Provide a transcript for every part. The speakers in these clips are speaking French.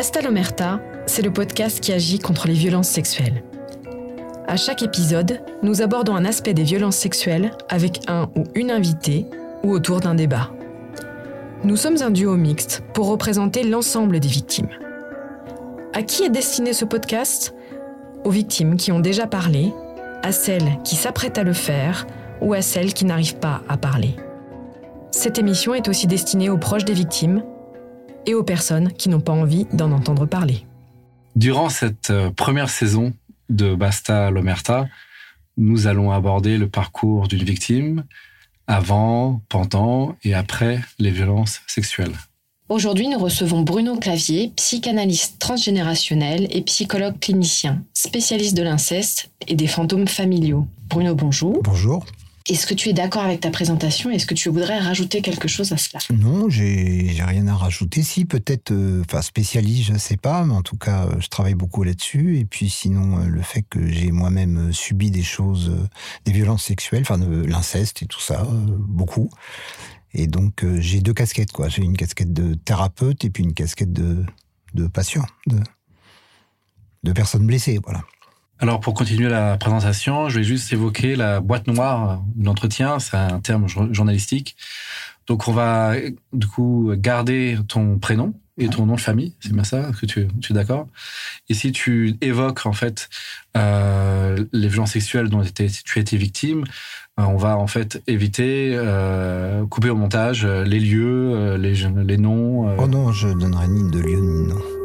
Basta l'Omerta, c'est le podcast qui agit contre les violences sexuelles. À chaque épisode, nous abordons un aspect des violences sexuelles avec un ou une invitée ou autour d'un débat. Nous sommes un duo mixte pour représenter l'ensemble des victimes. À qui est destiné ce podcast? Aux victimes qui ont déjà parlé, à celles qui s'apprêtent à le faire ou à celles qui n'arrivent pas à parler. Cette émission est aussi destinée aux proches des victimes et aux personnes qui n'ont pas envie d'en entendre parler. Durant cette euh, première saison de Basta l'Omerta, nous allons aborder le parcours d'une victime avant, pendant et après les violences sexuelles. Aujourd'hui, nous recevons Bruno Clavier, psychanalyste transgénérationnel et psychologue clinicien, spécialiste de l'inceste et des fantômes familiaux. Bruno, bonjour. Bonjour. Est-ce que tu es d'accord avec ta présentation Est-ce que tu voudrais rajouter quelque chose à cela? Non, j'ai rien à rajouter. Si, peut-être, euh, enfin, spécialiste, je ne sais pas, mais en tout cas, euh, je travaille beaucoup là-dessus. Et puis, sinon, euh, le fait que j'ai moi-même subi des choses, des violences sexuelles, enfin, de l'inceste et tout ça, beaucoup. Et donc, j'ai deux casquettes, quoi. J'ai une casquette de thérapeute et puis une casquette de, patient, de, de personnes blessées, voilà. Alors pour continuer la présentation, je vais juste évoquer la boîte noire de l'entretien, c'est un terme journalistique. Donc on va du coup garder ton prénom et ton nom de famille, c'est bien ça? Que tu, es d'accord? Et si tu évoques en fait euh, les violences sexuelles dont tu as été victime, euh, on va en fait éviter, euh, couper au montage les lieux, les, les noms. Oh non, je donnerai ni de lieu ni de nom.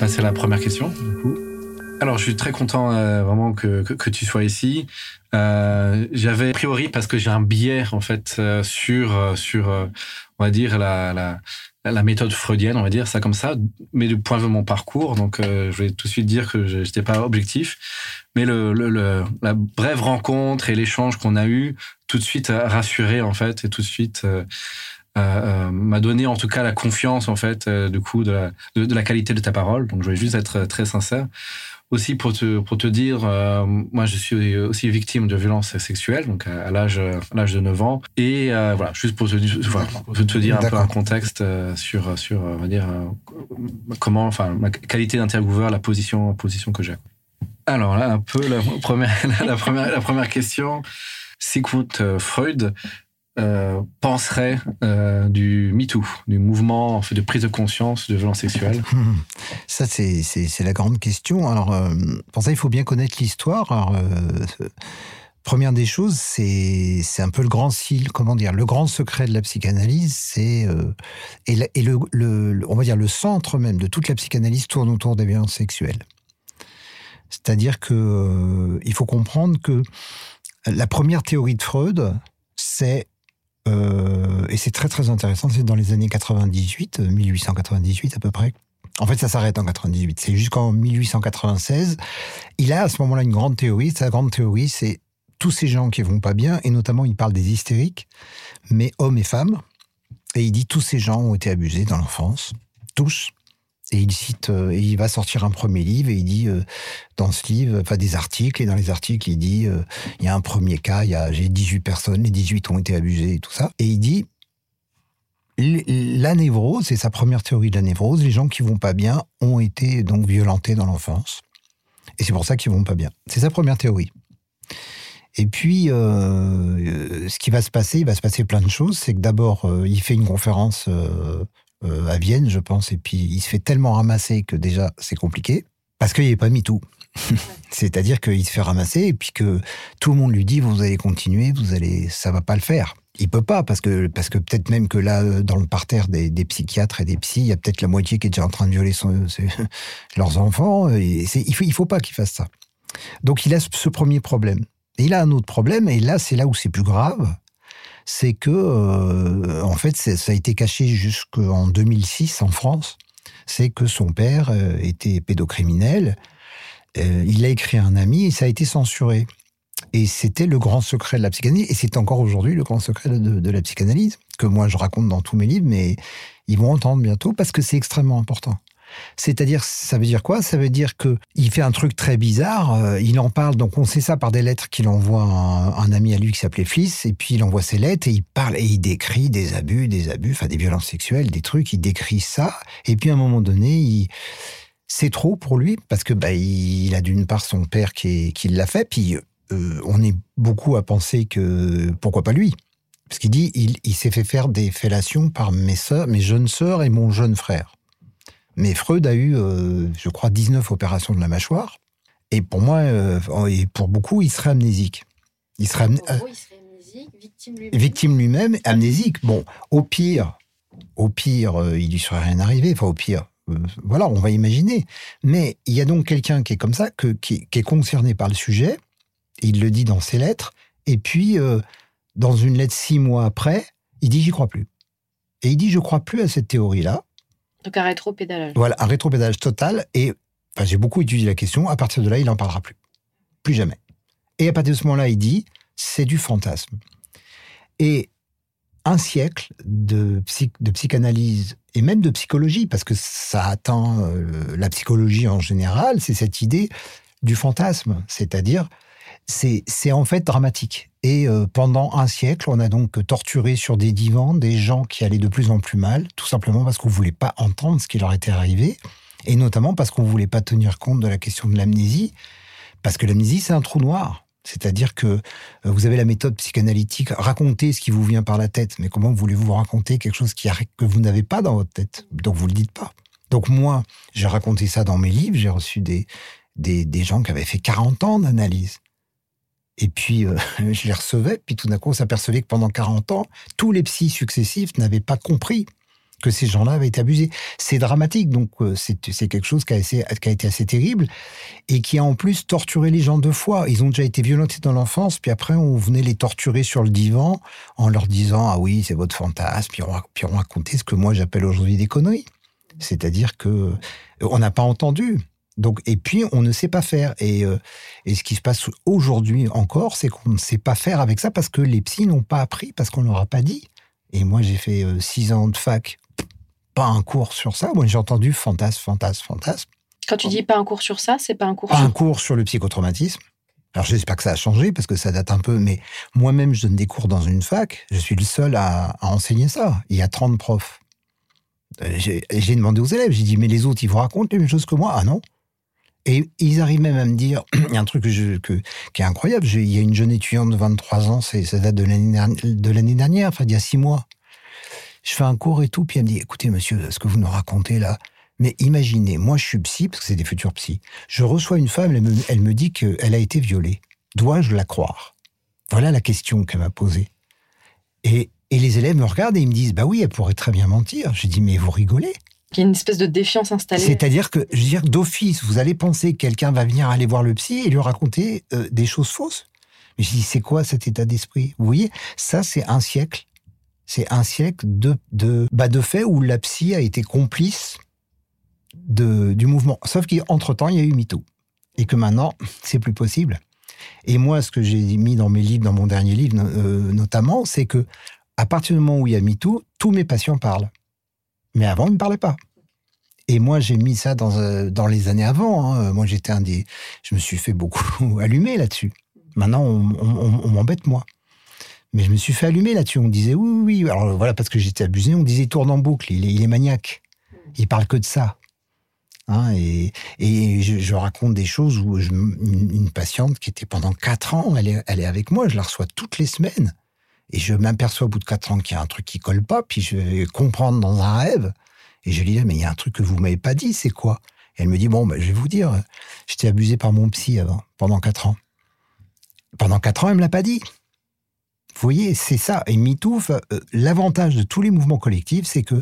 Passer à la première question. Alors, je suis très content euh, vraiment que, que, tu sois ici. Euh, J'avais a priori parce que j'ai un biais en fait euh, sur sur on va dire la, la, méthode freudienne, on va dire ça comme ça, mais du point de vue de mon parcours. Donc, je vais tout de suite dire que j'étais pas objectif, mais le, le, la brève rencontre et l'échange qu'on a eu tout de suite rassuré en fait et tout de suite m'a donné en tout cas la confiance en fait euh, du coup de la, de, la, qualité de ta parole. Donc je voulais juste être très sincère. Aussi pour te pour te dire, moi je suis aussi victime de violences sexuelles donc à, l'âge à l'âge de 9 ans et voilà juste pour te, voilà, pour te dire un peu un contexte sur sur on va dire comment enfin ma qualité d'intervieweur, la position position que j'ai. Alors là un peu la première la première la première question. Sigmund Freud euh, penserait euh, du MeToo, du mouvement de prise de conscience de violence sexuelle Ça, c'est la grande question. Alors, euh, pour ça, il faut bien connaître l'histoire. Alors, première des choses, c'est un peu le grand comment dire, le grand secret de la psychanalyse, c'est et, on va dire le centre même de toute la psychanalyse tourne autour des violences sexuelles. C'est-à-dire que il faut comprendre que la première théorie de Freud, c'est euh, et c'est très très intéressant, c'est dans les années 98, 1898 euh, à peu près. En fait, ça s'arrête en 98. C'est jusqu'en 1896. Il a à ce moment-là une grande théorie. Sa grande théorie, c'est tous ces gens qui vont pas bien, et notamment il parle des hystériques, mais hommes et femmes. Et il dit tous ces gens ont été abusés dans l'enfance, tous. Et il cite, euh, il va sortir un premier livre et il dit euh, dans ce livre, enfin des articles, et dans les articles, il dit euh, il y a un premier cas, il y a j'ai 18 personnes, les 18 ont été abusées et tout ça. Et il dit la névrose, c'est sa première théorie de la névrose, les gens qui vont pas bien ont été donc violentés dans l'enfance. Et c'est pour ça qu'ils vont pas bien. C'est sa première théorie. Et puis, ce qui va se passer, il va se passer plein de choses. C'est que d'abord, il fait une conférence euh, à Vienne, je pense, et puis il se fait tellement ramasser que déjà c'est compliqué, parce qu'il avait pas mis tout. C'est-à-dire qu'il se fait ramasser et puis que tout le monde lui dit vous allez continuer, vous allez, ça va pas le faire. Il peut pas parce que parce que peut-être même que là dans le parterre des, psychiatres et des psys, il y a peut-être la moitié qui est déjà en train de violer leurs enfants. Il faut faut pas qu'il fasse ça. Donc il a ce premier problème. Il a un autre problème et là c'est là où c'est plus grave, c'est que, euh, en fait, ça a été caché jusqu'en 2006 en France. C'est que son père euh, était pédocriminel. Euh, il a écrit à un ami et ça a été censuré. Et c'était le grand secret de la psychanalyse, et c'est encore aujourd'hui le grand secret de, la psychanalyse, que moi je raconte dans tous mes livres, mais ils vont entendre bientôt parce que c'est extrêmement important. C'est-à-dire, ça veut dire quoi? Ça veut dire que il fait un truc très bizarre. euh, il en parle, donc on sait ça par des lettres qu'il envoie à un, ami à lui qui s'appelait Fils, et puis il envoie ses lettres et il parle et il décrit des abus, des abus, enfin des violences sexuelles, des trucs. Il décrit ça, et puis à un moment donné, c'est trop pour lui parce que bah, il a d'une part son père qui, qui l'a fait, puis euh, on est beaucoup à penser que pourquoi pas lui? Parce qu'il dit il, s'est fait faire des fellations par mes sœurs, mes jeunes sœurs et mon jeune frère. Mais Freud a eu, euh, je crois, 19 opérations de la mâchoire. Et pour moi, euh, et pour beaucoup, il serait amnésique. Il serait amné- En gros, il serait amnésique, victime lui-même. victime lui-même, amnésique. Bon, au pire, au pire, euh, il lui serait rien arrivé. Enfin, au pire, voilà, on va imaginer. Mais il y a donc quelqu'un qui est comme ça, que, qui, qui est concerné par le sujet. Il le dit dans ses lettres. Et puis, dans une lettre six mois après, il dit j'y crois plus. Et il dit je crois plus à cette théorie-là. Donc un rétro-pédalage. Voilà, un rétropédalage total. Et j'ai beaucoup étudié la question. À partir de là, il n'en parlera plus. Plus jamais. Et à partir de ce moment-là, il dit c'est du fantasme. Et un siècle de psychanalyse et même de psychologie, parce que ça atteint euh, la psychologie en général, c'est cette idée du fantasme. C'est-à-dire, c'est en fait dramatique. Et euh, pendant un siècle, on a donc torturé sur des divans des gens qui allaient de plus en plus mal, tout simplement parce qu'on ne voulait pas entendre ce qui leur était arrivé, et notamment parce qu'on ne voulait pas tenir compte de la question de l'amnésie, parce que l'amnésie, c'est un trou noir. C'est-à-dire que euh, vous avez la méthode psychanalytique, racontez ce qui vous vient par la tête, mais comment voulez-vous raconter quelque chose qui que vous n'avez pas dans votre tête? Donc vous ne le dites pas. Donc moi, j'ai raconté ça dans mes livres, j'ai reçu des, des, des gens qui avaient fait 40 ans d'analyse. Et puis, euh, je les recevais, puis tout d'un coup, on s'apercevait que pendant 40 ans, tous les psys successifs n'avaient pas compris que ces gens-là avaient été abusés. C'est dramatique, donc euh, c'est quelque chose qui a, assez- qui a été assez terrible et qui a en plus torturé les gens deux fois. Ils ont déjà été violentés dans l'enfance, puis après on venait les torturer sur le divan en leur disant ah oui c'est votre fantasme, puis on, puis on racontait ce que moi j'appelle aujourd'hui des conneries. C'est-à-dire que euh, on n'a pas entendu. Donc et puis on ne sait pas faire. Et, euh, et ce qui se passe aujourd'hui encore, c'est qu'on ne sait pas faire avec ça parce que les psys n'ont pas appris, parce qu'on leur a pas dit. Et moi j'ai fait euh, six ans de fac, pas un cours sur ça. Moi j'ai entendu fantasme, fantasme, fantasme. Quand tu dis pas un cours sur ça, c'est pas un cours Pas sur... un cours sur le psychotraumatisme. Alors, j'espère que ça a changé parce que ça date un peu, mais moi-même, je donne des cours dans une fac. Je suis le seul à, à enseigner ça. Il y a 30 profs. Euh, j'ai demandé aux élèves, j'ai dit, mais les autres, ils vous racontent les mêmes choses que moi Ah non Et ils arrivent même à me dire, il y a un truc que qui est incroyable. Il y a une jeune étudiante de 23 ans, ça date de l'année derni- de l'année dernière, enfin, il y a six mois. Je fais un cours et tout, puis elle me dit, écoutez, monsieur, ce que vous nous racontez là, mais imaginez, moi je suis psy, parce que c'est des futurs psys. Je reçois une femme, elle me, elle me dit qu'elle a été violée. Dois-je la croire? Voilà la question qu'elle m'a posée. Et, et les élèves me regardent et ils me disent Bah oui, elle pourrait très bien mentir. J'ai dit Mais vous rigolez? Il y a une espèce de défiance installée. C'est-à-dire que, je veux dire, d'office, vous allez penser que quelqu'un va venir aller voir le psy et lui raconter euh, des choses fausses. Mais je dis C'est quoi cet état d'esprit? Vous voyez, ça, c'est un siècle. C'est un siècle de, de, bah, de faits où la psy a été complice de, du mouvement. Sauf qu'entre-temps, il y a eu MeToo. Et que maintenant, c'est plus possible. Et moi, ce que j'ai mis dans mes livres, dans mon dernier livre euh, notamment, c'est que à partir du moment où il y a MeToo, tous mes patients parlent. Mais avant, ils ne parlaient pas. Et moi, j'ai mis ça dans, euh, les années avant. hein. Moi, j'étais un des. Je me suis fait beaucoup allumer là-dessus. Maintenant, on, m'embête, moi. Mais je me suis fait allumer là-dessus. On disait oui, oui, oui. Alors voilà, parce que j'étais abusé, on disait tourne en boucle, il est, maniaque. Il parle que de ça. Hein, et je, raconte des choses où une, patiente qui était pendant quatre ans, elle est, elle est avec moi, je la reçois toutes les semaines. Et je m'aperçois au bout de quatre ans qu'il y a un truc qui colle pas, puis je vais comprendre dans un rêve. Et je lui dis, mais il y a un truc que vous m'avez pas dit, c'est quoi? Et elle me dit, bon, bah, je vais vous dire, j'étais abusé par mon psy avant, pendant quatre ans. Pendant quatre ans, elle me l'a pas dit. Vous voyez, c'est ça. Et MeToo, euh, l'avantage de tous les mouvements collectifs, c'est que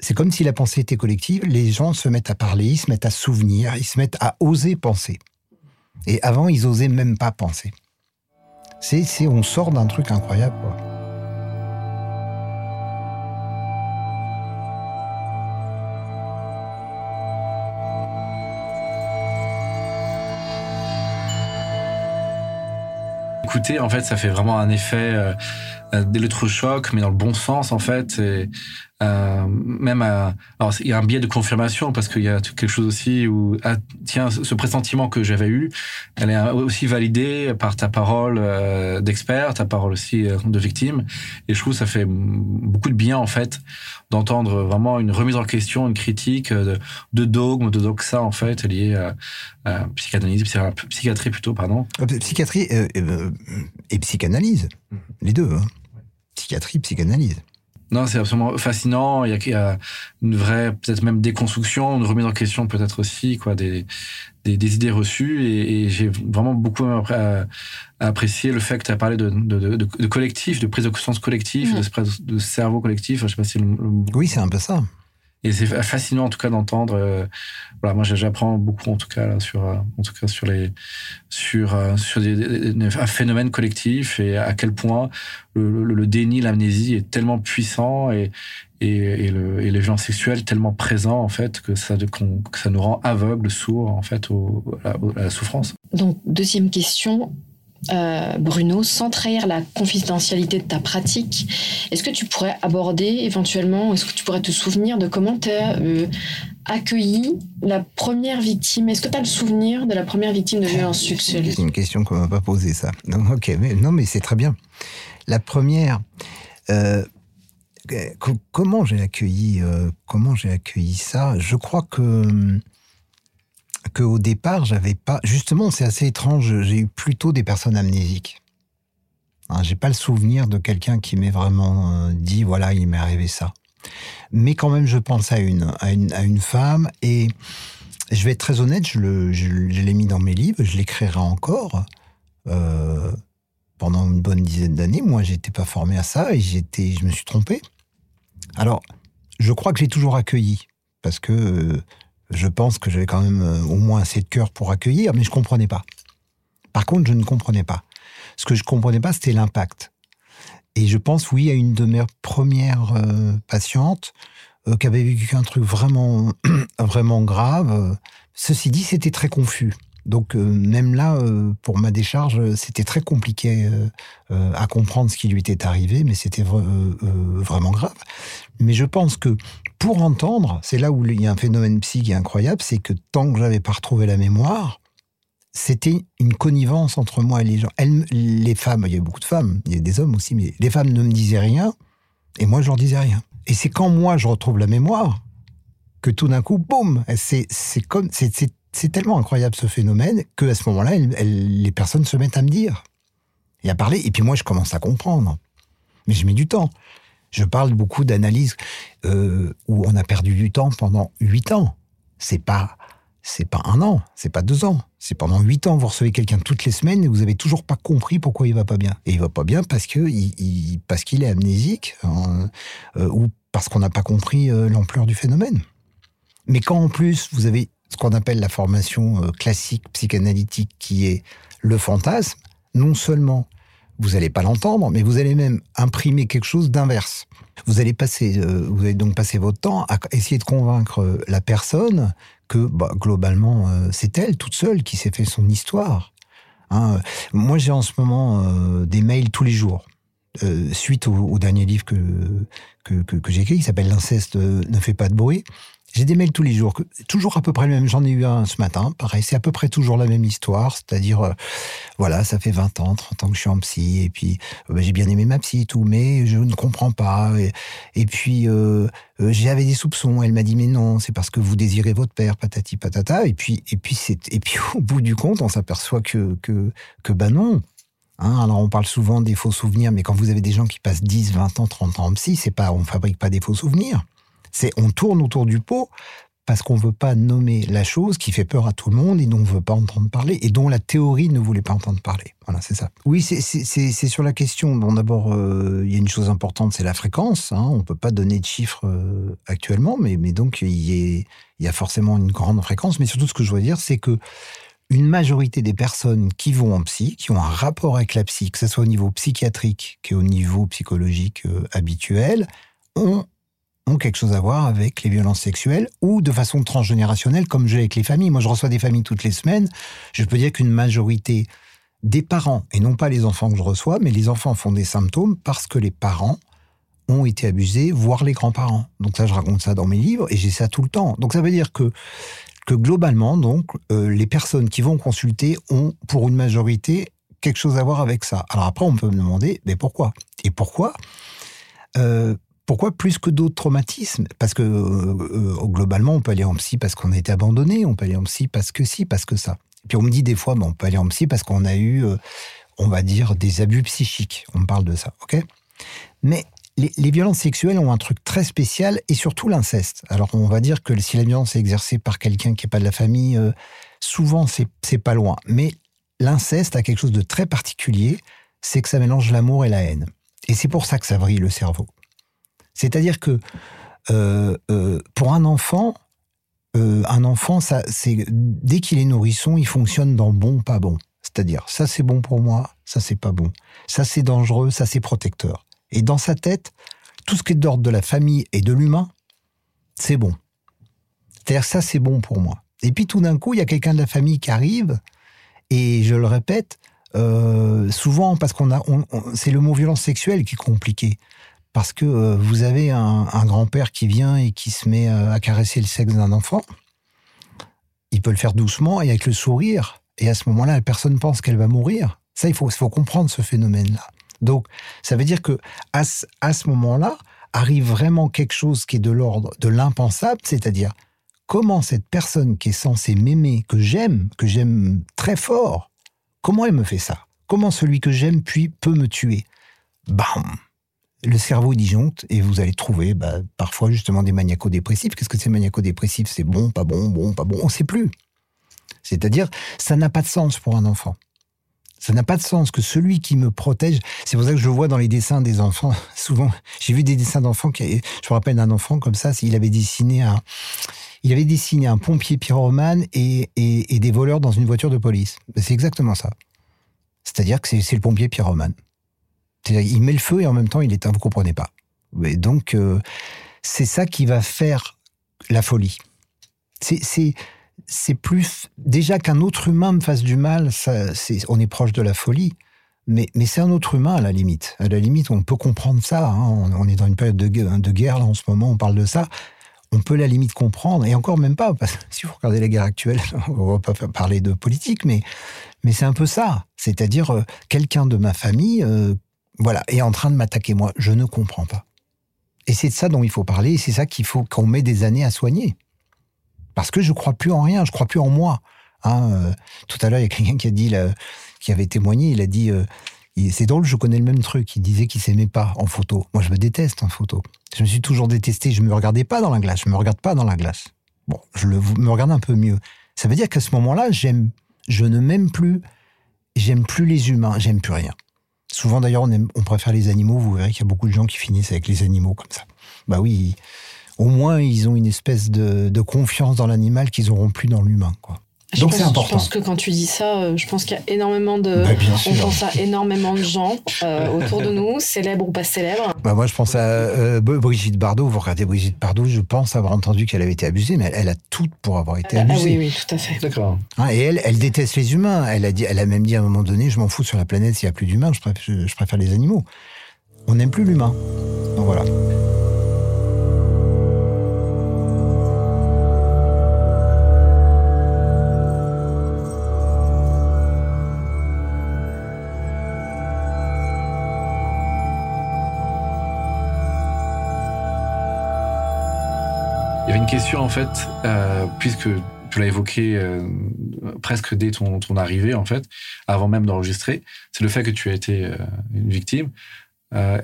c'est comme si la pensée était collective, les gens se mettent à parler, ils se mettent à souvenir, ils se mettent à oser penser. Et avant, ils osaient même pas penser. C'est, on sort d'un truc incroyable, quoi. Écoutez, en fait, ça fait vraiment un effet euh, euh, d'électrochoc, mais dans le bon sens, en fait. Euh, même à, alors il y a un biais de confirmation parce qu'il y a quelque chose aussi où ah, tiens ce pressentiment que j'avais eu, elle est aussi validée par ta parole euh, d'expert, ta parole aussi euh, de victime, et je trouve que ça fait beaucoup de bien en fait d'entendre vraiment une remise en question, une critique de, de dogme, de doxa en fait lié à, à psychanalyse, psychiatrie plutôt pardon. Psychiatrie et psychanalyse, mm-hmm. les deux. Hein. Psychiatrie, psychanalyse. Non, c'est absolument fascinant. Il y, a, une vraie, peut-être même déconstruction, une remise en question peut-être aussi, quoi, des, des, idées reçues. Et, j'ai vraiment beaucoup apprécié le fait que tu as parlé de, de, de, collectif, de prise de conscience collective, de, cerveau collectif. Je sais pas si Oui, c'est un peu ça. Et c'est fascinant en tout cas d'entendre. Euh, voilà, moi j'apprends beaucoup en tout cas sur, euh, en tout cas sur les, sur euh, sur un phénomène collectif et à quel point le, déni, l'amnésie est tellement puissant et et, le, et les violences sexuelles tellement présents en fait que ça, que ça nous rend aveugles, sourds en fait à la souffrance. Donc deuxième question, euh, Bruno, sans trahir la confidentialité de ta pratique, est-ce que tu pourrais aborder éventuellement, est-ce que tu pourrais te souvenir de comment tu as euh, accueilli la première victime? Est-ce que tu as le souvenir de la première victime de violence sexuelle C'est une question qu'on m'a pas posée, ça. Non, ok, mais, non, mais c'est très bien. La première, euh, comment j'ai accueilli, comment j'ai accueilli ça? Je crois que qu'au départ, j'avais pas. Justement, c'est assez étrange. J'ai eu plutôt des personnes amnésiques. Hein, j'ai pas le souvenir de quelqu'un qui m'ait vraiment euh, dit voilà, il m'est arrivé ça. Mais quand même, je pense à une, à une, à une femme et je vais être très honnête, je, l'ai mis dans mes livres, je l'écrirai encore. Euh, pendant une bonne dizaine d'années, moi, j'étais pas formé à ça et j'étais, je me suis trompé. Alors, je crois que j'ai toujours accueilli parce que euh, je pense que j'avais quand même euh, au moins assez de cœur pour accueillir, mais je comprenais pas. Par contre, je ne comprenais pas. Ce que je comprenais pas, c'était l'impact. Et je pense, oui, à une de mes premières euh, patientes euh, qui avait vécu un truc vraiment, vraiment grave. Ceci dit, c'était très confus. Donc même là, pour ma décharge, c'était très compliqué à comprendre ce qui lui était arrivé, mais c'était vraiment grave. Mais je pense que pour entendre, c'est là où il y a un phénomène psy qui est incroyable, c'est que tant que j'avais pas retrouvé la mémoire, c'était une connivence entre moi et les gens. les femmes, il y a beaucoup de femmes, il y a des hommes aussi, mais les femmes ne me disaient rien, et moi je leur disais rien. Et c'est quand moi je retrouve la mémoire que tout d'un coup, boum, c'est comme c'est tellement incroyable ce phénomène que à ce moment-là, les personnes se mettent à me dire et à parler, et puis moi je commence à comprendre. Mais je mets du temps. Je parle beaucoup d'analyse euh, où on a perdu du temps pendant huit ans. C'est pas c'est pas un an, c'est pas deux ans, c'est pendant huit ans. Vous recevez quelqu'un toutes les semaines et vous avez toujours pas compris pourquoi il va pas bien. Et il va pas bien parce que il, parce qu'il est amnésique hein, euh, ou parce qu'on n'a pas compris euh, l'ampleur du phénomène. Mais quand en plus vous avez ce qu'on appelle la formation classique psychanalytique qui est le fantasme, non seulement vous n'allez pas l'entendre, mais vous allez même imprimer quelque chose d'inverse. Vous allez passer, euh, vous allez donc passer votre temps à essayer de convaincre la personne que bah, globalement euh, c'est elle toute seule qui s'est fait son histoire. Hein. Moi j'ai en ce moment euh, des mails tous les jours. suite au, dernier livre que, que, que, que j'ai écrit, qui s'appelle L'inceste ne fait pas de bruit, j'ai des mails tous les jours, toujours à peu près le même. J'en ai eu un ce matin, pareil, c'est à peu près toujours la même histoire. C'est-à-dire, euh, voilà, ça fait 20 ans, 30 ans que je suis en psy, et puis euh, bah, j'ai bien aimé ma psy et tout, mais je ne comprends pas. Et, puis, euh, j'avais des soupçons. Elle m'a dit, mais non, c'est parce que vous désirez votre père, patati patata. Et puis, et puis, et puis au bout du compte, on s'aperçoit que, que, que bah non. Hein, alors on parle souvent des faux souvenirs, mais quand vous avez des gens qui passent 10, 20 ans, 30 ans en psy, c'est pas, on fabrique pas des faux souvenirs. C'est on tourne autour du pot parce qu'on ne veut pas nommer la chose qui fait peur à tout le monde et dont on ne veut pas entendre parler et dont la théorie ne voulait pas entendre parler. Voilà, c'est ça. Oui, c'est sur la question. Bon, d'abord, euh, il y a une chose importante, c'est la fréquence. Hein. On ne peut pas donner de chiffres euh, actuellement, mais, donc il y, y, a forcément une grande fréquence. Mais surtout, ce que je veux dire, c'est que une majorité des personnes qui vont en psy, qui ont un rapport avec la psy, que ce soit au niveau psychiatrique qu'au niveau psychologique euh, habituel, ont ont quelque chose à voir avec les violences sexuelles ou de façon transgénérationnelle comme j'ai avec les familles. Moi, je reçois des familles toutes les semaines. Je peux dire qu'une majorité des parents, et non pas les enfants que je reçois, mais les enfants font des symptômes parce que les parents ont été abusés, voire les grands-parents. Donc ça, je raconte ça dans mes livres et j'ai ça tout le temps. Donc ça veut dire que que globalement, donc, euh, les personnes qui vont consulter ont, pour une majorité, quelque chose à voir avec ça. Alors après, on peut me demander, mais pourquoi? Et pourquoi? Euh, Pourquoi plus que d'autres traumatismes? Parce que euh, globalement, on peut aller en psy parce qu'on a été abandonné, on peut aller en psy parce que si, parce que ça. Et puis on me dit des fois, bon, on peut aller en psy parce qu'on a eu, on va dire, des abus psychiques. On me parle de ça, ok? Mais les, violences sexuelles ont un truc très spécial et surtout l'inceste. Alors on va dire que si la violence est exercée par quelqu'un qui n'est pas de la famille, euh, souvent c'est pas loin. Mais l'inceste a quelque chose de très particulier, c'est que ça mélange l'amour et la haine. Et c'est pour ça que ça vrille le cerveau. C'est-à-dire que euh, euh, pour un enfant, un enfant, ça, c'est dès qu'il est nourrisson, il fonctionne dans bon, pas bon. C'est-à-dire, ça c'est bon pour moi, ça c'est pas bon. Ça c'est dangereux, ça c'est protecteur. Et dans sa tête, tout ce qui est d'ordre de la famille et de l'humain, c'est bon. C'est-à-dire ça, c'est bon pour moi. Et puis tout d'un coup, il y a quelqu'un de la famille qui arrive, et je le répète, euh, souvent parce qu'on a, c'est le mot violence sexuelle qui est compliqué. Parce que euh, vous avez un, grand-père qui vient et qui se met euh, à caresser le sexe d'un enfant. Il peut le faire doucement et avec le sourire. Et à ce moment-là, la personne pense qu'elle va mourir. Ça, il faut, comprendre ce phénomène-là. Donc, ça veut dire que à ce, moment-là, arrive vraiment quelque chose qui est de l'ordre de l'impensable, c'est-à-dire comment cette personne qui est censée m'aimer, que j'aime, que j'aime très fort, comment elle me fait ça? Comment celui que j'aime puis peut me tuer? Bam Le cerveau disjoncte et vous allez trouver bah, parfois justement des maniaco-dépressifs. Qu'est-ce que c'est maniaco-dépressif? C'est bon, pas bon, bon, pas bon, on ne sait plus. C'est-à-dire, ça n'a pas de sens pour un enfant. Ça n'a pas de sens que celui qui me protège, c'est pour ça que je vois dans les dessins des enfants. Souvent, j'ai vu des dessins d'enfants qui, je me rappelle d'un enfant comme ça, il avait dessiné un, il avait dessiné un pompier pyromane et, et, des voleurs dans une voiture de police. C'est exactement ça. C'est-à-dire que c'est le pompier pyromane. Il met le feu et en même temps il éteint, vous comprenez pas. Donc, euh, c'est ça qui va faire la folie. C'est plus déjà qu'un autre humain me fasse du mal, on est proche de la folie. Mais, c'est un autre humain à la limite. À la limite, on peut comprendre ça. Hein. On, est dans une période de, guerre en ce moment. On parle de ça. On peut à la limite comprendre, et encore même pas, si vous regardez la guerre actuelle, on va pas parler de politique, mais, mais c'est un peu ça. C'est-à-dire, euh, quelqu'un de ma famille, euh, voilà, est en train de m'attaquer moi. Je ne comprends pas. Et c'est de ça dont il faut parler, et c'est ça qu'il faut qu'on met des années à soigner parce que je crois plus en rien, je crois plus en moi. Hein, euh, tout à l'heure, il y a quelqu'un qui a dit, qui avait témoigné, il a dit, euh, c'est drôle, je connais le même truc. Il disait qu'il s'aimait pas en photo. Moi, je me déteste en photo. Je me suis toujours détesté. Je me regardais pas dans la glace. Je me regarde pas dans la glace. Bon, je le, me regarde un peu mieux. Ça veut dire qu'à ce moment-là, j'aime, je ne m'aime plus. J'aime plus les humains. J'aime plus rien. Souvent, d'ailleurs, on, préfère les animaux. Vous verrez qu'il y a beaucoup de gens qui finissent avec les animaux comme ça. Bah oui, au moins ils ont une espèce de, confiance dans l'animal qu'ils n'auront plus dans l'humain. Quoi. Donc c'est important. Je pense que quand tu dis ça, euh, je pense qu'il y a énormément de, bah, on pense à énormément de gens euh, autour de nous, célèbres ou pas célèbres. Bah moi je pense à euh, Brigitte Bardot. Vous regardez Brigitte Bardot, je pense avoir entendu qu'elle avait été abusée, mais elle, a tout pour avoir été abusée. Ah, oui, oui, tout à fait. D'accord. Hein, et elle, elle déteste les humains. Elle a dit, elle a même dit à un moment donné, je m'en fous sur la planète s'il n'y a plus d'humains, je préfère, je préfère les animaux. On n'aime plus l'humain. Donc voilà. Question, en fait, euh, puisque tu l'as évoqué euh, presque dès ton, arrivée, en fait, avant même d'enregistrer, c'est le fait que tu as été euh, une victime.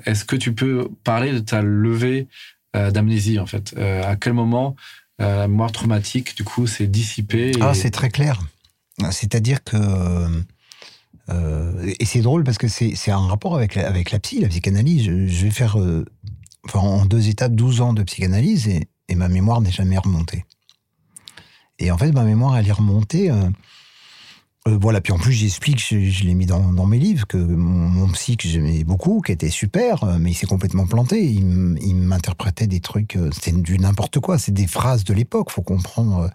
Est-ce que tu peux parler de ta levée d'amnésie, en fait? À quel moment la mémoire traumatique, du coup, s'est dissipée Ah, c'est très clair. C'est-à-dire que. et c'est drôle parce que c'est un rapport avec la, avec la psy, la psychanalyse. Je, vais faire en deux étapes 12 ans de psychanalyse et, et ma mémoire n'est jamais remontée. Et en fait, ma mémoire, elle est remontée. Euh, euh, voilà, puis en plus, j'explique, je, l'ai mis dans, mes livres, que mon, psy que j'aimais beaucoup, qui était super, euh, mais il s'est complètement planté. Il, m'interprétait des trucs, c'était du n'importe quoi, c'est des phrases de l'époque, faut comprendre.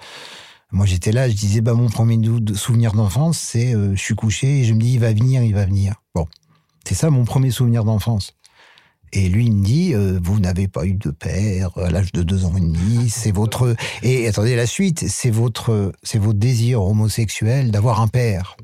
Moi, j'étais là, je disais, bah, mon premier souvenir d'enfance, c'est je suis couché et je me dis, il va venir, il va venir. Bon, c'est ça mon premier souvenir d'enfance. Et lui, il me dit, euh, vous n'avez pas eu de père à l'âge de deux ans et demi, c'est votre... Et attendez, la suite, c'est votre, c'est votre désir homosexuel d'avoir un père.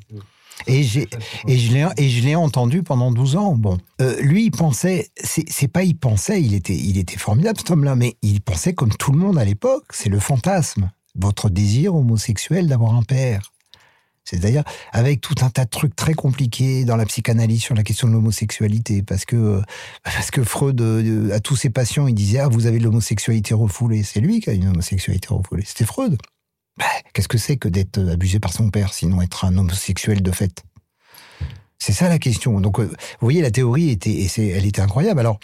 Et, j'ai, et je l'ai, entendu pendant 12 ans. Bon, euh, lui, il pensait, c'est, c'est pas il pensait, il était, il était formidable cet homme-là, mais il pensait comme tout le monde à l'époque. C'est le fantasme, votre désir homosexuel d'avoir un père. C'est-à-dire avec tout un tas de trucs très compliqués dans la psychanalyse sur la question de l'homosexualité, parce que euh, parce que Freud euh, à tous ses patients il disait ah vous avez l'homosexualité refoulée, c'est lui qui a une homosexualité refoulée, c'était Freud. Bah, qu'est-ce que c'est que d'être abusé par son père, sinon être un homosexuel de fait? C'est ça la question. Donc, euh, vous voyez, la théorie était, elle était incroyable. Alors,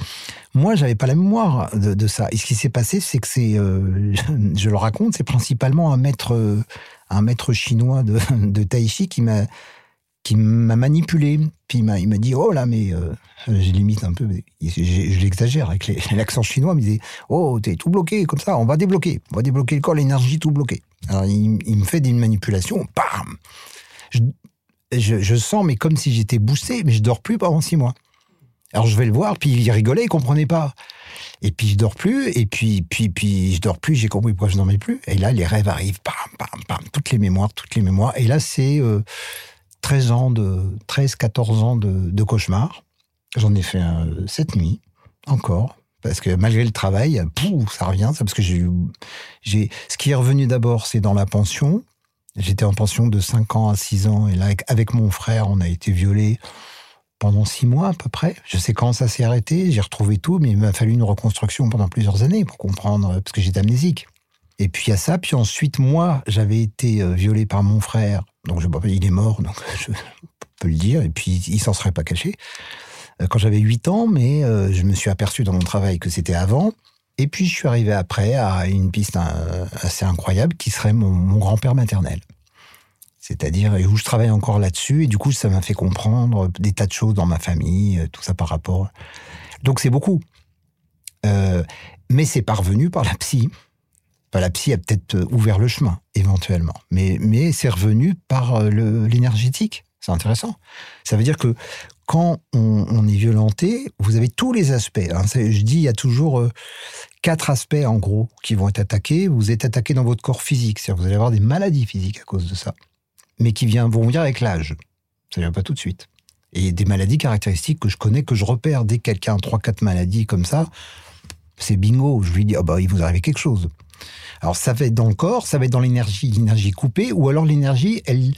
moi, j'avais pas la mémoire de, ça. Et ce qui s'est passé, c'est que c'est, je le raconte, c'est principalement un maître, un maître chinois de, de chi qui m'a qui m'a manipulé. Puis il m'a, dit Oh là, mais euh, j'ai limite un peu, je l'exagère avec l'accent chinois. Il me disait Oh, t'es tout bloqué comme ça, on va débloquer. On va débloquer le corps, l'énergie tout bloqué. Alors il, me fait des manipulations, bam je, je, sens, mais comme si j'étais boosté, mais je dors plus pendant six mois. Alors je vais le voir, puis il rigolait, il comprenait pas. Et puis je dors plus, et puis puis puis je dors plus. J'ai compris pourquoi je dormais plus. Et là les rêves arrivent, pam pam pam, toutes les mémoires, toutes les mémoires. Et là c'est euh, 13 ans de 13 14 ans de, cauchemars. J'en ai fait euh, cette nuit encore parce que malgré le travail, pouf, ça revient. Ça parce que j'ai ce qui est revenu d'abord, c'est dans la pension. J'étais en pension de 5 ans à 6 ans et là avec, avec mon frère, on a été violés pendant six mois à peu près. Je sais quand ça s'est arrêté, j'ai retrouvé tout, mais il m'a fallu une reconstruction pendant plusieurs années pour comprendre, parce que j'étais amnésique. Et puis il y a ça, puis ensuite, moi, j'avais été euh, violé par mon frère, donc je, il est mort, donc je peux le dire, et puis il s'en serait pas caché, euh, quand j'avais 8 ans, mais euh, je me suis aperçu dans mon travail que c'était avant. Et puis je suis arrivé après à une piste assez incroyable qui serait mon grand-père maternel. C'est-à-dire, où je travaille encore là-dessus, et du coup, ça m'a fait comprendre des tas de choses dans ma famille, euh, tout ça par rapport. Donc, c'est beaucoup. Euh, mais c'est parvenu par la psy. la psy a peut-être euh, ouvert le chemin, éventuellement. Mais, mais c'est revenu par l'énergétique. C'est intéressant. Ça veut dire que quand on, est violenté, vous avez tous les aspects. Hein. Je dis, il y a toujours quatre aspects, en gros, qui vont être attaqués. Vous êtes attaqué dans votre corps physique. C'est-à-dire vous allez avoir des maladies physiques à cause de ça mais qui vient, vont venir avec l'âge. Ça ne vient pas tout de suite. Et des maladies caractéristiques que je connais, que je repère dès que quelqu'un a 3-4 maladies comme ça, c'est bingo. Je lui dis, ah bah, il vous arrive quelque chose. Alors, ça va être dans le corps, ça va être dans l'énergie, l'énergie coupée, ou alors l'énergie, elle,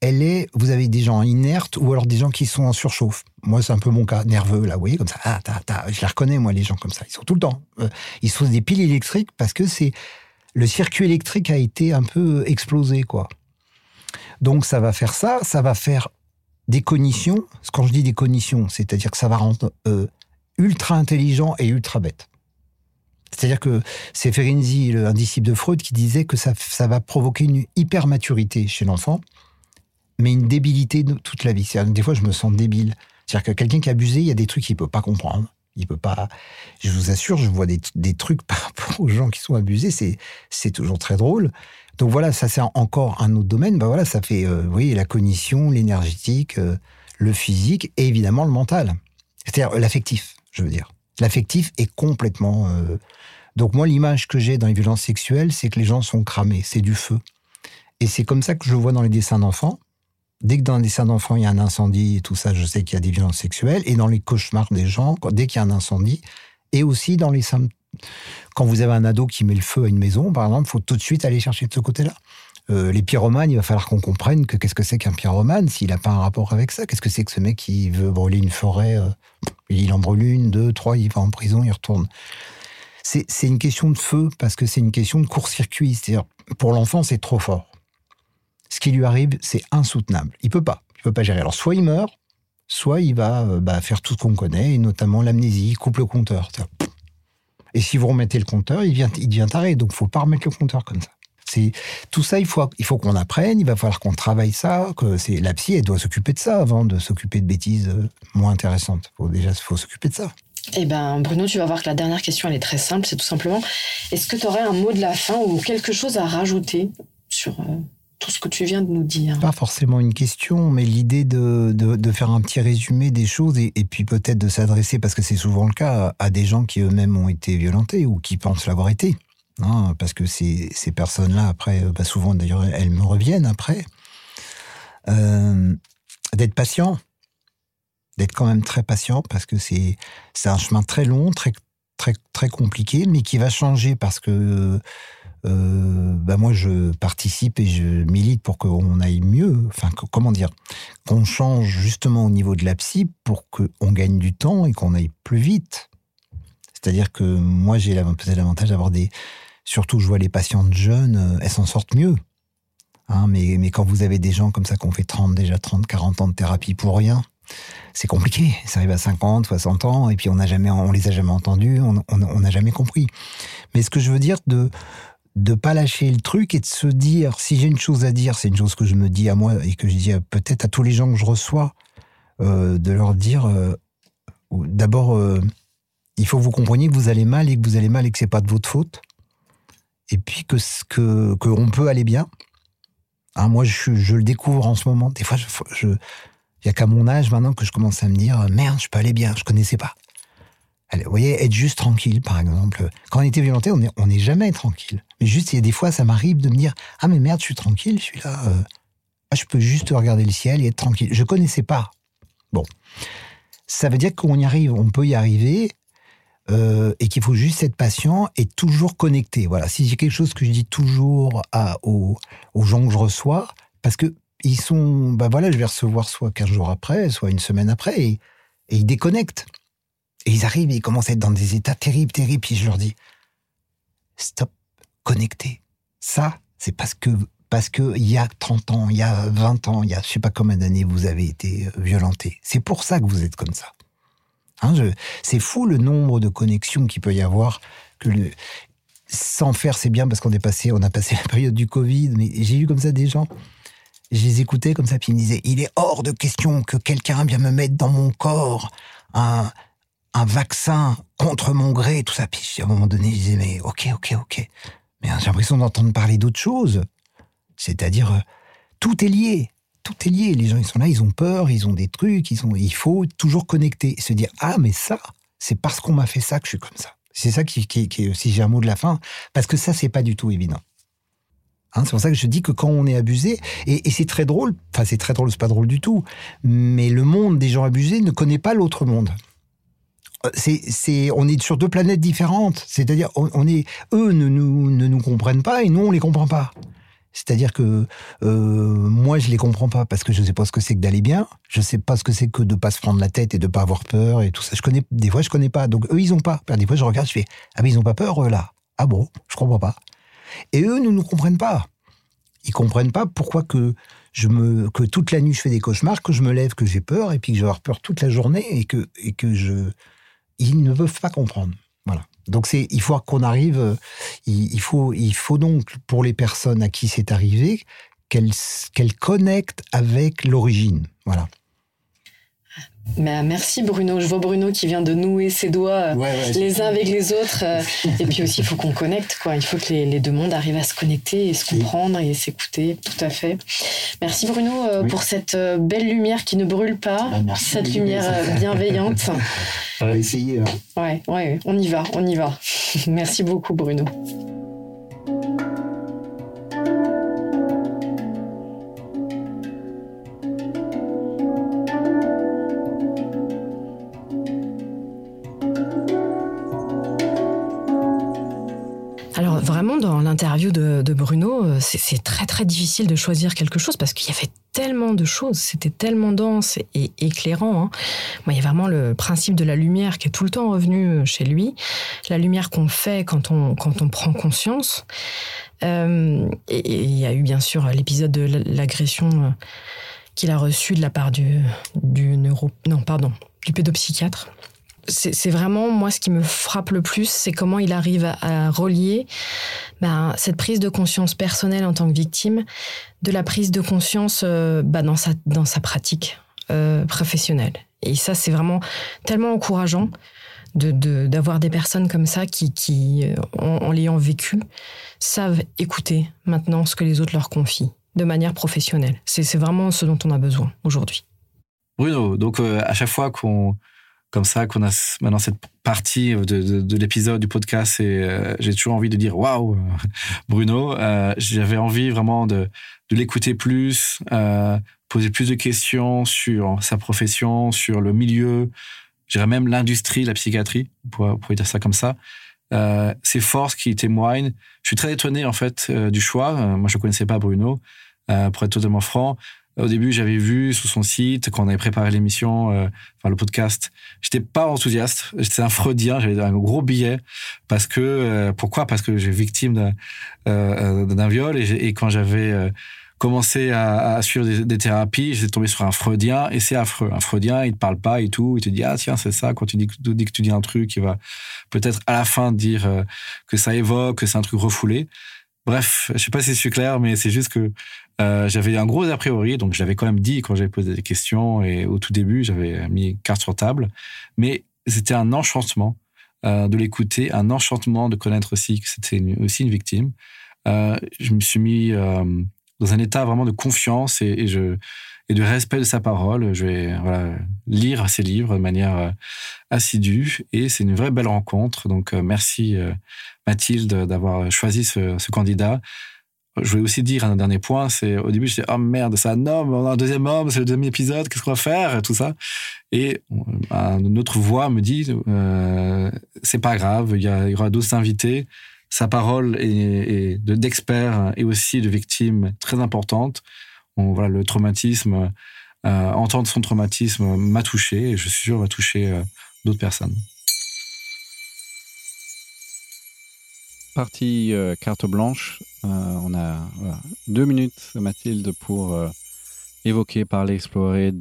elle est, vous avez des gens inertes, ou alors des gens qui sont en surchauffe. Moi, c'est un peu mon cas, nerveux, là, vous voyez, comme ça. Ah, ta, ta. Je les reconnais, moi, les gens comme ça. Ils sont tout le temps. Euh, ils sont des piles électriques parce que c'est, le circuit électrique a été un peu explosé, quoi. Donc ça va faire ça, ça va faire des cognitions. Quand je dis des cognitions, c'est-à-dire que ça va rendre euh, ultra intelligent et ultra bête. C'est-à-dire que c'est Ferenczi, un disciple de Freud, qui disait que ça, va provoquer une hypermaturité chez l'enfant, mais une débilité toute la vie. Des fois, je me sens débile. C'est-à-dire que quelqu'un qui a abusé, il y a des trucs qu'il peut pas comprendre. Il peut pas. Je vous assure, je vois des, des trucs par rapport aux gens qui sont abusés. C'est c'est toujours très drôle. Donc voilà, ça c'est encore un autre domaine. Ben voilà, ça fait, euh, oui, la cognition, l'énergétique, euh, le physique et évidemment le mental. C'est-à-dire l'affectif, je veux dire. L'affectif est complètement. Euh, donc moi, l'image que j'ai dans les violences sexuelles, c'est que les gens sont cramés, c'est du feu. Et c'est comme ça que je vois dans les dessins d'enfants. Dès que dans les dessins d'enfants, il y a un incendie et tout ça, je sais qu'il y a des violences sexuelles. Et dans les cauchemars des gens, dès qu'il y a un incendie, et aussi dans les quand vous avez un ado qui met le feu à une maison, par exemple, il faut tout de suite aller chercher de ce côté-là. Euh, les pyromanes, il va falloir qu'on comprenne que qu'est-ce que c'est qu'un pyromane, s'il n'a pas un rapport avec ça. Qu'est-ce que c'est que ce mec qui veut brûler une forêt euh, Il en brûle une, deux, trois, il va en prison, il retourne. C'est une question de feu, parce que c'est une question de court-circuit. C'est-à-dire, pour l'enfant, c'est trop fort. Ce qui lui arrive, c'est insoutenable. Il peut pas. Il peut pas gérer. Alors, soit il meurt, soit il va euh, bah, faire tout ce qu'on connaît, et notamment l'amnésie, coupe le compteur. Et si vous remettez le compteur, il, vient, il devient taré. Donc, il faut pas remettre le compteur comme ça. C'est tout ça, il faut, il faut qu'on apprenne. Il va falloir qu'on travaille ça. Que c'est la psy, elle doit s'occuper de ça avant de s'occuper de bêtises euh, moins intéressantes. Faut déjà, faut s'occuper de ça. Eh ben, Bruno, tu vas voir que la dernière question, elle est très simple. C'est tout simplement, est-ce que tu aurais un mot de la fin ou quelque chose à rajouter sur euh, tout ce que tu viens de nous dire Pas forcément une question, mais l'idée de, de, faire un petit résumé des choses et, puis peut-être de s'adresser, parce que c'est souvent le cas, à des gens qui eux-mêmes ont été violentés ou qui pensent l'avoir été. Hein, parce que ces, ces personnes-là, après, bah souvent d'ailleurs, elles me reviennent après. Euh, d'être patient, d'être quand même très patient, parce que c'est un chemin très long, très, très, très compliqué, mais qui va changer parce que euh, bah moi je participe et je milite pour qu'on aille mieux, enfin comment dire, qu'on change justement au niveau de la psy pour qu'on gagne du temps et qu'on aille plus vite. C'est-à-dire que moi j'ai peut-être l'avantage d'avoir des, surtout je vois les patientes jeunes, euh, elles s'en sortent mieux. Hein, mais, mais quand vous avez des gens comme ça qui ont fait 30, déjà 30, 40 ans de thérapie pour rien, c'est compliqué. Ça arrive à 50, 60 ans, et puis on n'a on les a jamais entendus, on n'a jamais compris. Mais ce que je veux dire de, de pas lâcher le truc et de se dire, si j'ai une chose à dire, c'est une chose que je me dis à moi et que je dis peut-être à tous les gens que je reçois, euh, de leur dire, euh, d'abord, euh, il faut que vous compreniez que vous allez mal et que vous allez mal et que c'est pas de votre faute. Et puis que que qu'on peut aller bien. Hein, moi, je, je, le découvre en ce moment. Des fois, il y a qu'à mon âge maintenant que je commence à me dire, merde, je peux aller bien. Je connaissais pas. Vous voyez, être juste tranquille, par exemple. Quand on était violenté, on n'est on jamais tranquille. Mais juste, il y a des fois, ça m'arrive de me dire Ah, mais merde, je suis tranquille, je suis là. Euh, ah, je peux juste regarder le ciel et être tranquille. Je connaissais pas. Bon. Ça veut dire qu'on y arrive, on peut y arriver, euh, et qu'il faut juste être patient et toujours connecté. Voilà. Si j'ai quelque chose que je dis toujours à, aux, aux gens que je reçois, parce que ils sont, bah voilà, je vais recevoir soit 15 jours après, soit une semaine après, et ils déconnectent. Et ils arrivent et ils commencent à être dans des états terribles, terribles. Puis je leur dis, stop, connectez. Ça, c'est parce que parce que il y a 30 ans, il y a 20 ans, il y a je sais pas combien d'années vous avez été euh, violenté. C'est pour ça que vous êtes comme ça. Hein, c'est fou le nombre de connexions qu'il peut y avoir. Sans faire, c'est bien parce qu'on est passé, on a passé la période du Covid, mais j'ai eu comme ça des gens. Je les écoutais comme ça, puis ils me disaient il est hors de question que quelqu'un vienne me mettre dans mon corps un, un vaccin contre mon gré, tout ça. Puis à un moment donné, je disais, mais ok, ok, ok. Mais j'ai l'impression d'entendre parler d'autre chose. C'est-à-dire, euh, tout est lié. Tout est lié. Les gens, ils sont là, ils ont peur, ils ont des trucs, ils sont, il faut toujours connecter. Se dire, ah, mais ça, c'est parce qu'on m'a fait ça que je suis comme ça. C'est ça qui, qui si j'ai un mot de la fin, parce que ça, c'est pas du tout évident. Hein, c'est pour ça que je dis que quand on est abusé, et, et c'est très drôle, enfin c'est très drôle, c'est pas drôle du tout, mais le monde des gens abusés ne connaît pas l'autre monde c'est, on est sur deux planètes différentes. C'est-à-dire, on, est, eux ne nous, ne nous comprennent pas et nous, on les comprend pas. C'est-à-dire que euh, moi, je les comprends pas parce que je sais pas ce que c'est que d'aller bien. Je sais pas ce que c'est que de pas se prendre la tête et de pas avoir peur et tout ça. Je connais des fois, je connais pas. Donc eux, ils ont pas. Des fois, je regarde, je fais ah mais ils ont pas peur eux là. Ah bon, je comprends pas. Et eux ne nous comprennent pas. Ils comprennent pas pourquoi que je me que toute la nuit je fais des cauchemars, que je me lève, que j'ai peur et puis que je vais avoir peur toute la journée et que et que je ils ne peuvent pas comprendre. Voilà. Donc c'est, il faut qu'on arrive, euh, il, faut, il faut donc pour les personnes à qui c'est arrivé qu'elles, qu'elles connectent avec l'origine. Voilà. Mais merci Bruno. Je vois Bruno qui vient de nouer ses doigts euh, les uns avec les autres. Euh, et puis aussi, il faut qu'on connecte. Quoi. Il faut que les, deux mondes arrivent à se connecter et se comprendre et s'écouter. Tout à fait. Merci Bruno euh, pour cette belle lumière qui ne brûle pas. Bah, cette lumière bienveillante. On va essayer. Hein. Ouais, ouais, on y va, on y va. merci beaucoup Bruno. Dans l'interview de, Bruno, euh, c'est très très difficile de choisir quelque chose parce qu'il y avait tellement de choses, c'était tellement dense et éclairant. Hein. il y a vraiment le principe de la lumière qui est tout le temps revenu euh, chez lui, la lumière qu'on fait quand on, quand on prend conscience. Euh, et, il y a eu bien sûr l'épisode de l'agression qu'il a reçue de la part du neuro... Non, pardon, du pédopsychiatre c'est vraiment moi ce qui me frappe le plus, c'est comment il arrive à, relier ben, cette prise de conscience personnelle en tant que victime de la prise de conscience euh, ben, dans, sa, dans sa pratique euh, professionnelle. Et ça, c'est vraiment tellement encourageant d'avoir de, des personnes comme ça qui, qui en, l'ayant vécu, savent écouter maintenant ce que les autres leur confient de manière professionnelle. C'est vraiment ce dont on a besoin aujourd'hui. Bruno, donc euh, à chaque fois qu'on comme ça qu'on a maintenant cette partie de, l'épisode du podcast et euh, j'ai toujours envie de dire waouh Bruno euh, j'avais envie vraiment de, l'écouter plus poser plus de questions sur sa profession sur le milieu je dirais même l'industrie la psychiatrie pour, pour dire ça comme ça. Ses forces qui témoignent je suis très étonné en fait du choix. Moi je connaissais pas Bruno pour être totalement franc au début, j'avais vu sur son site, quand on avait préparé l'émission, euh, enfin le podcast, j'étais pas enthousiaste. J'étais un freudien, j'avais un gros billet. Parce que, euh, pourquoi? Parce que j'ai victime d'un euh, viol et, quand j'avais commencé à, suivre des, des thérapies, j'étais tombé sur un freudien et c'est affreux. Un freudien, il te parle pas et tout, il te dit ah tiens c'est ça. Quand tu dis, tu dis que tu dis un truc, il va peut-être à la fin dire que ça évoque, que c'est un truc refoulé. Bref, je sais pas si je suis clair, mais c'est juste que euh, j'avais un gros a priori, donc j'avais quand même dit quand j'avais posé des questions et au tout début, j'avais mis carte sur table. Mais c'était un enchantement euh, de l'écouter, un enchantement de connaître aussi que c'était aussi une victime. Euh, je me suis mis dans un état vraiment de confiance et, je, et de respect de sa parole. Je vais lire ses livres de manière assidue et c'est une vraie belle rencontre. Donc merci Mathilde d'avoir choisi ce candidat. Je voulais aussi dire un dernier point, c'est au début, je disais, oh merde, c'est un homme, on a un deuxième homme, c'est le deuxième épisode, qu'est-ce qu'on va faire, tout ça. Et une autre voix me dit, euh, c'est pas grave, il y, aura d'autres invités. Sa parole est, d'expert et aussi de victime très importante. On, voilà, le traumatisme, euh, entendre son traumatisme m'a touché et je suis sûr va toucher euh, d'autres personnes. partie euh, carte blanche. Euh, on a deux minutes, Mathilde, pour euh, évoquer, parler, explorer,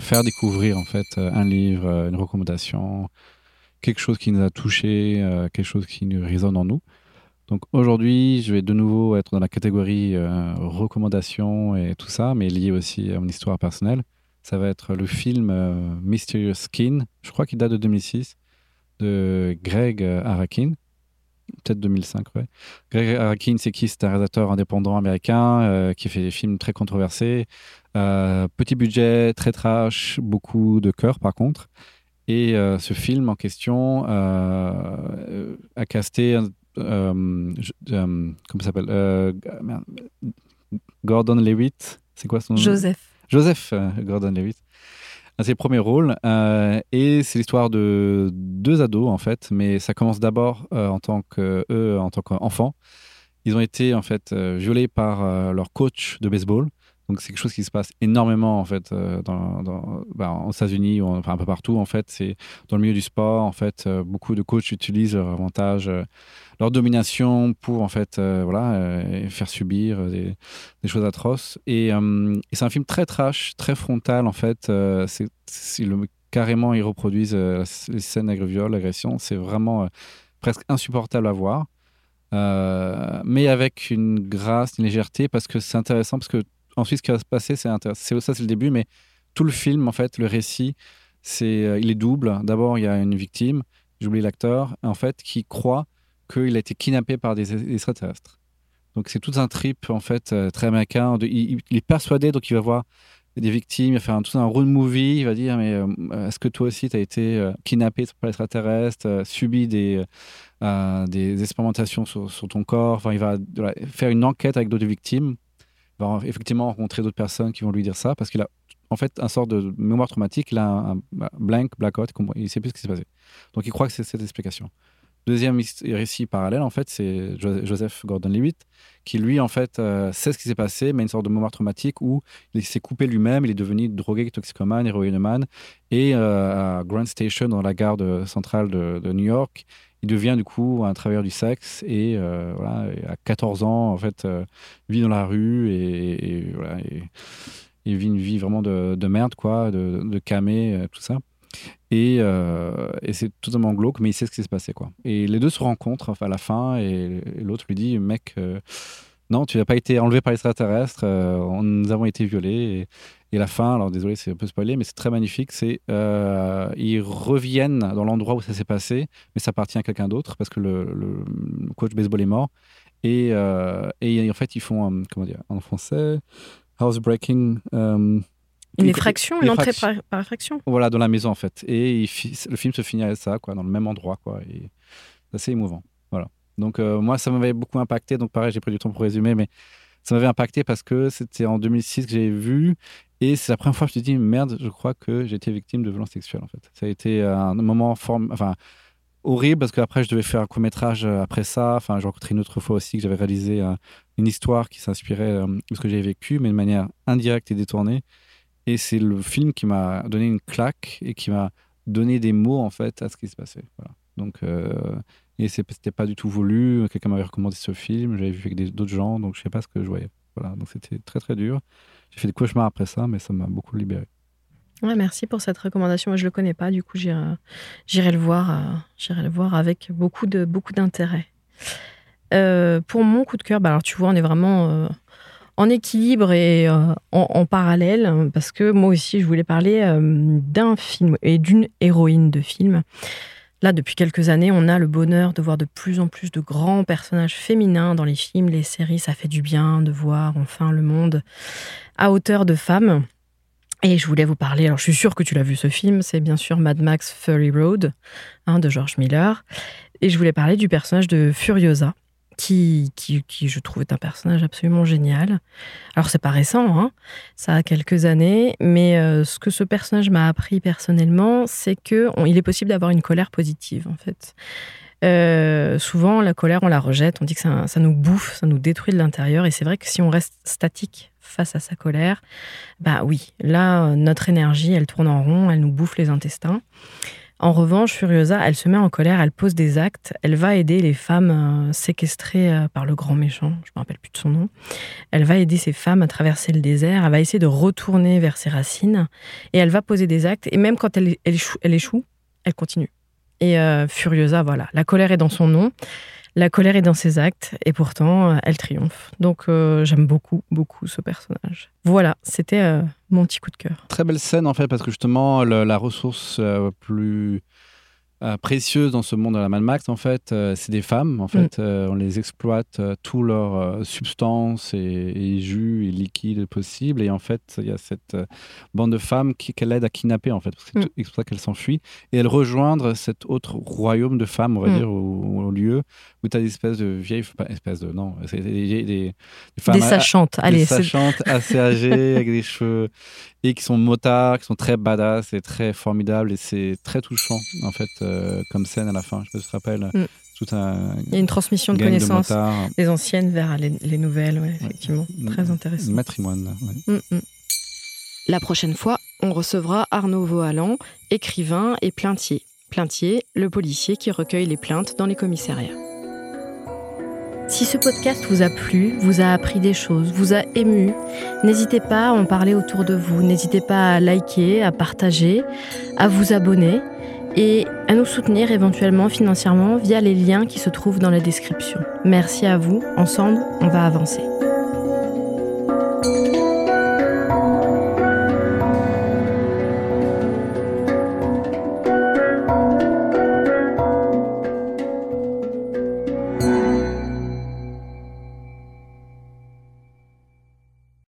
faire découvrir en fait un livre, une recommandation, quelque chose qui nous a touché, quelque chose qui nous résonne en nous. Donc aujourd'hui, je vais de nouveau être dans la catégorie recommandation et tout ça, mais lié aussi à mon histoire personnelle. Ça va être le film Mysterious Skin, je crois qu'il date de 2006, de Greg Arakin peut-être 2005, ouais. Greg Arkin, c'est qui? C'est un réalisateur indépendant américain euh, qui fait des films très controversés. Euh, petit budget, très trash, beaucoup de cœur par contre. Et euh, ce film en question a casté, comment s'appelle? Gordon Lewitt. C'est quoi son nom? Joseph. Joseph Gordon Lewitt à ses premiers rôles. Euh, et c'est l'histoire de deux ados, en fait, mais ça commence d'abord euh, en tant que eux, en tant qu'enfants. Ils ont été, en fait, euh, violés par leur coach de baseball. Donc c'est quelque chose qui se passe énormément en fait dans, dans bah, aux États-Unis ou enfin un peu partout en fait. C'est dans le milieu du sport en fait beaucoup de coachs utilisent leur avantage leur domination pour en fait euh, voilà euh, faire subir des, choses atroces. Et, euh, c'est un film très trash très frontal en fait. C'est carrément ils reproduisent les scènes d'agression l'agression. C'est vraiment presque insupportable à voir. Mais avec une grâce une légèreté parce que c'est intéressant parce que ensuite ce qui va se passer c'est c'est ça c'est le début mais tout le film en fait le récit c'est il est double d'abord il y a une victime j'oublie l'acteur en fait qui croit qu'il a été kidnappé par des extraterrestres. Donc c'est tout un trip en fait euh, très américain. il, est persuadé, donc il va voir des victimes, il va faire un, tout un road movie, il va dire mais euh, est-ce que toi aussi tu as été euh, kidnappé par extraterrestres, subi des, des expérimentations sur, ton corps? Enfin, il va faire une enquête avec d'autres victimes. Va effectivement rencontrer d'autres personnes qui vont lui dire ça parce qu'il a en fait un sort de mémoire traumatique, il a un, blank, blackout, il ne sait plus ce qui s'est passé. Donc il croit que c'est cette explication. Deuxième récit parallèle, en fait, c'est Joseph Gordon-Levitt, qui lui, en fait, euh, sait ce qui s'est passé, mais une sorte de mémoire traumatique où il s'est coupé lui-même, il est devenu drogué, toxicomane, héroïnomane, et euh, à Grand Station, dans la gare centrale de, New York, il devient du coup un travailleur du sexe et euh, voilà, à 14 ans, en fait, vit dans la rue et, voilà, et, vit une vie vraiment de, merde, quoi, de, de camé, tout ça. Euh, et, c'est totalement glauque, mais il sait ce qui s'est passé. Quoi. Et les deux se rencontrent à la fin, et, l'autre lui dit Mec, euh, non, tu n'as pas été enlevé par les extraterrestres, euh, nous avons été violés. Et, la fin, alors désolé, c'est un peu spoilé, mais c'est très magnifique c'est ils reviennent dans l'endroit où ça s'est passé, mais ça appartient à quelqu'un d'autre parce que le, coach baseball est mort. Et, euh, et en fait, ils font, euh, comment dire, en français, housebreaking. Euh, Une effraction, une entrée par, par effraction. Voilà, dans la maison en fait. Et il le film se finit avec ça, quoi, dans le même endroit, quoi. Et c'est assez émouvant. Voilà. Donc euh, moi, ça m'avait beaucoup impacté. Donc pareil, j'ai pris du temps pour résumer, mais ça m'avait impacté parce que c'était en 2006 que j'ai vu. Et c'est la première fois que je me suis dit, merde, je crois que été victime de violence sexuelle, en fait. Ça a été un moment enfin, horrible parce qu'après, je devais faire un court-métrage euh, après ça. Enfin, j'ai rencontré une autre fois aussi que j'avais réalisé euh, une histoire qui s'inspirait euh, de ce que j'avais vécu, mais de manière indirecte et détournée. Et c'est le film qui m'a donné une claque et qui m'a donné des mots, en fait, à ce qui se passait. Voilà. Donc, euh, et c'était pas du tout voulu. Quelqu'un m'avait recommandé ce film. J'avais vu avec d'autres gens, donc je sais pas ce que je voyais. Voilà. Donc, c'était très, très dur. J'ai fait des cauchemars après ça, mais ça m'a beaucoup libéré. Ouais, merci pour cette recommandation. Moi, je le connais pas, du coup, j'irai le voir. euh, le voir avec beaucoup beaucoup d'intérêt. Euh, pour mon coup de cœur, bah alors tu vois, on est vraiment euh, en équilibre et en, parallèle, parce que moi aussi, je voulais parler d'un film et d'une héroïne de film. Là, depuis quelques années, on a le bonheur de voir de plus en plus de grands personnages féminins dans les films, les séries. Ça fait du bien de voir enfin le monde à hauteur de femmes. Et je voulais vous parler, alors je suis sûre que tu l'as vu ce film, c'est bien sûr Mad Max Fury Road hein, de George Miller. Et je voulais parler du personnage de Furiosa, qui, qui, qui je trouve est un personnage absolument génial. Alors c'est pas récent, hein, ça a quelques années, mais euh, ce que ce personnage m'a appris personnellement, c'est que il est possible d'avoir une colère positive en fait. Euh, souvent, la colère, on la rejette, on dit que ça, ça nous bouffe, ça nous détruit de l'intérieur, et c'est vrai que si on reste statique face à sa colère, bah oui, là, euh, notre énergie, elle tourne en rond, elle nous bouffe les intestins. En revanche, Furiosa, elle se met en colère, elle pose des actes, elle va aider les femmes euh, séquestrées euh, par le grand méchant, je me rappelle plus de son nom. Elle va aider ces femmes à traverser le désert, elle va essayer de retourner vers ses racines, et elle va poser des actes, et même quand elle, elle échoue, elle, continue. Et euh, Furiosa, voilà, la colère est dans son nom, la colère est dans ses actes, et pourtant, euh, elle triomphe. Donc, euh, j'aime beaucoup, beaucoup ce personnage. Voilà, c'était euh, mon petit coup de cœur. Très belle scène en fait parce que justement la ressource plus euh, précieuse dans ce monde de la Mad Max en fait euh, c'est des femmes en fait Euh, on les exploite tout leurs euh, substances et, et jus et liquides possibles et en fait il y a cette bande de femmes qu'elle aide à kidnapper en fait parce que Mm. c'est pour ça qu'elle s'enfuit et elle rejoindre cet autre royaume de femmes on va Mm. dire au, au lieu où tu as des espèces de vieilles pas espèces de non des, des, des femmes Des à- sachantes, allez, des sachantes assez âgées avec des cheveux et qui sont motards, qui sont très badass et très formidables et c'est très touchant en fait euh, comme scène à la fin. Je sais pas si tu te rappelles. Mm. Tout un il y a une transmission de connaissances des anciennes vers les, les nouvelles, ouais, effectivement. Ouais. Très intéressant. Matrimoine. ouais. Mm, mm. La prochaine fois, on recevra Arnaud Vohalan, écrivain et plaintier. Plaintier, le policier qui recueille les plaintes dans les commissariats. Si ce podcast vous a plu, vous a appris des choses, vous a ému, n'hésitez pas à en parler autour de vous, n'hésitez pas à liker, à partager, à vous abonner et à nous soutenir éventuellement financièrement via les liens qui se trouvent dans la description. Merci à vous, ensemble, on va avancer.